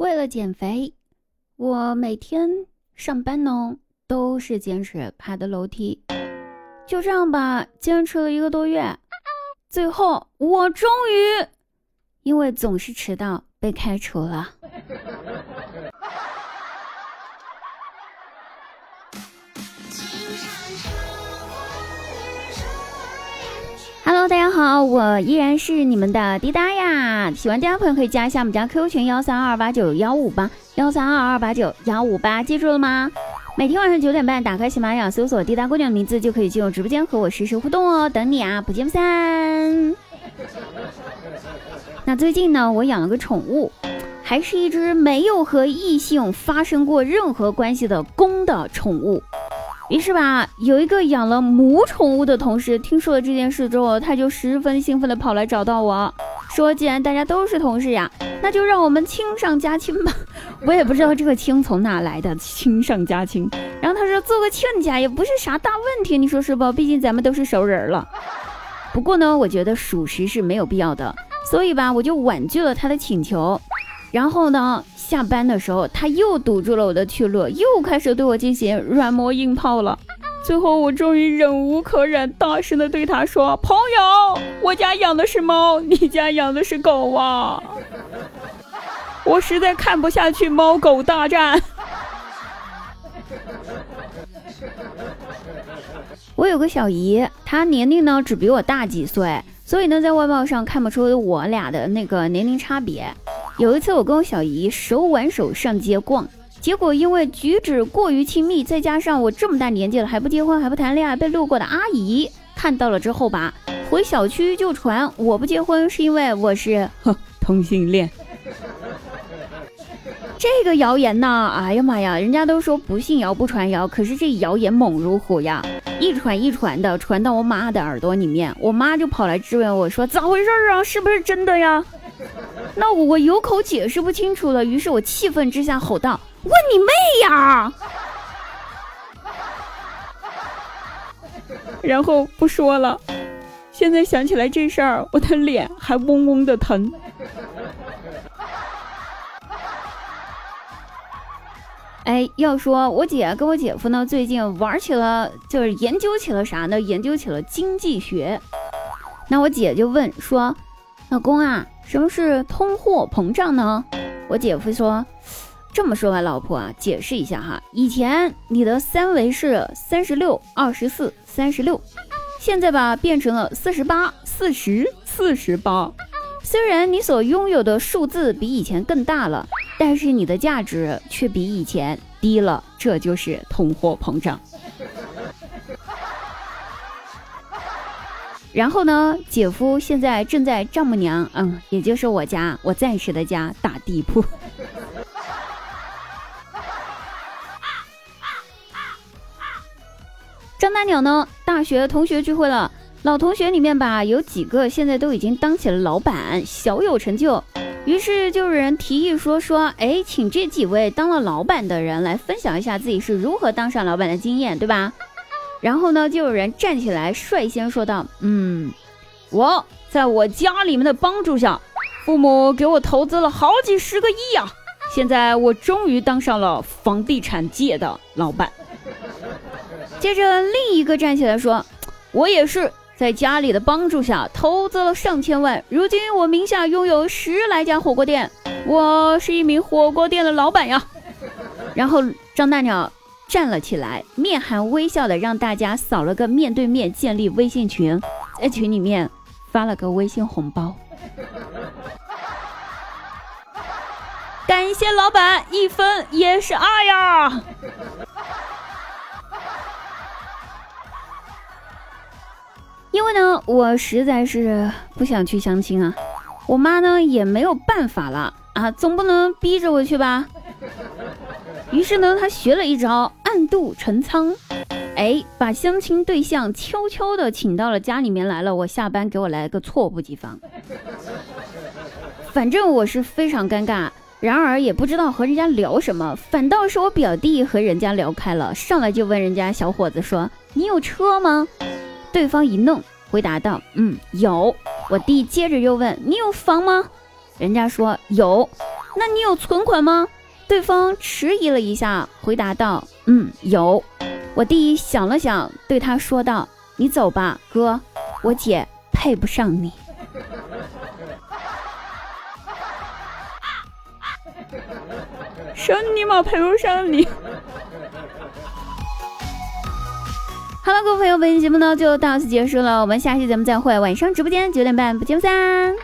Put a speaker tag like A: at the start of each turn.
A: 为了减肥，我每天上班呢都是坚持爬的楼梯，就这样吧，坚持了一个多月，最后我终于因为总是迟到被开除了。好，我依然是你们的滴答呀。喜欢滴答朋友可以加一下我们家 QQ 群幺三二八九幺五八幺三二二八九幺五八，记住了吗？每天晚上九点半，打开喜马拉雅，搜索滴答姑娘的名字就可以进入直播间和我实时互动哦，等你啊，不见不散。那最近呢，我养了个宠物，还是一只没有和异性发生过任何关系的公的宠物。于是吧，有一个养了母宠物的同事听说了这件事之后，他就十分兴奋的跑来找到我说：“既然大家都是同事呀，那就让我们亲上加亲吧。”我也不知道这个亲从哪来的，亲上加亲。然后他说：“做个亲家也不是啥大问题，你说是不？毕竟咱们都是熟人了。”不过呢，我觉得属实是没有必要的，所以吧，我就婉拒了他的请求。然后呢，下班的时候他又堵住了我的去路，又开始对我进行软磨硬泡了。最后我终于忍无可忍，大声的对他说：“朋友，我家养的是猫，你家养的是狗啊！我实在看不下去猫狗大战。”我有个小姨，她年龄呢只比我大几岁，所以呢在外貌上看不出我俩的那个年龄差别。有一次，我跟我小姨手挽手上街逛，结果因为举止过于亲密，再加上我这么大年纪了还不结婚还不谈恋爱，被路过的阿姨看到了之后吧，回小区就传我不结婚是因为我是 同性恋。这个谣言呢，哎呀妈呀，人家都说不信谣不传谣，可是这谣言猛如虎呀，一传一传的传到我妈的耳朵里面，我妈就跑来质问我说咋回事啊，是不是真的呀？那我我有口解释不清楚了，于是我气愤之下吼道：“问你妹呀！” 然后不说了。现在想起来这事儿，我的脸还嗡嗡的疼。哎，要说我姐跟我姐夫呢，最近玩起了，就是研究起了啥呢？研究起了经济学。那我姐就问说：“老公啊？”什么是通货膨胀呢？我姐夫说：“这么说吧，老婆啊，解释一下哈。以前你的三维是三十六、二十四、三十六，现在吧变成了四十八、四十、四十八。虽然你所拥有的数字比以前更大了，但是你的价值却比以前低了，这就是通货膨胀。”然后呢，姐夫现在正在丈母娘，嗯，也就是我家，我暂时的家打地铺。张大鸟呢，大学同学聚会了，老同学里面吧，有几个现在都已经当起了老板，小有成就。于是就有人提议说说，哎，请这几位当了老板的人来分享一下自己是如何当上老板的经验，对吧？然后呢，就有人站起来率先说道：“嗯，我在我家里面的帮助下，父母给我投资了好几十个亿呀！现在我终于当上了房地产界的老板。”接着另一个站起来说：“我也是在家里的帮助下投资了上千万，如今我名下拥有十来家火锅店，我是一名火锅店的老板呀。”然后张大鸟。站了起来，面含微笑的让大家扫了个面对面建立微信群，在群里面发了个微信红包，感谢老板，一分也是爱呀。因为呢，我实在是不想去相亲啊，我妈呢也没有办法了啊，总不能逼着我去吧。于是呢，他学了一招暗度陈仓，哎，把相亲对象悄悄的请到了家里面来了。我下班给我来个措不及防，反正我是非常尴尬，然而也不知道和人家聊什么。反倒是我表弟和人家聊开了，上来就问人家小伙子说：“你有车吗？”对方一愣，回答道：“嗯，有。”我弟接着又问：“你有房吗？”人家说：“有。”那你有存款吗？对方迟疑了一下，回答道：“嗯，有。”我弟想了想，对他说道：“你走吧，哥，我姐配不上你。”神尼玛配不上你！好了，各位朋友，本期节目呢就到此结束了，我们下期节目再会，晚上直播间九点半不见不散。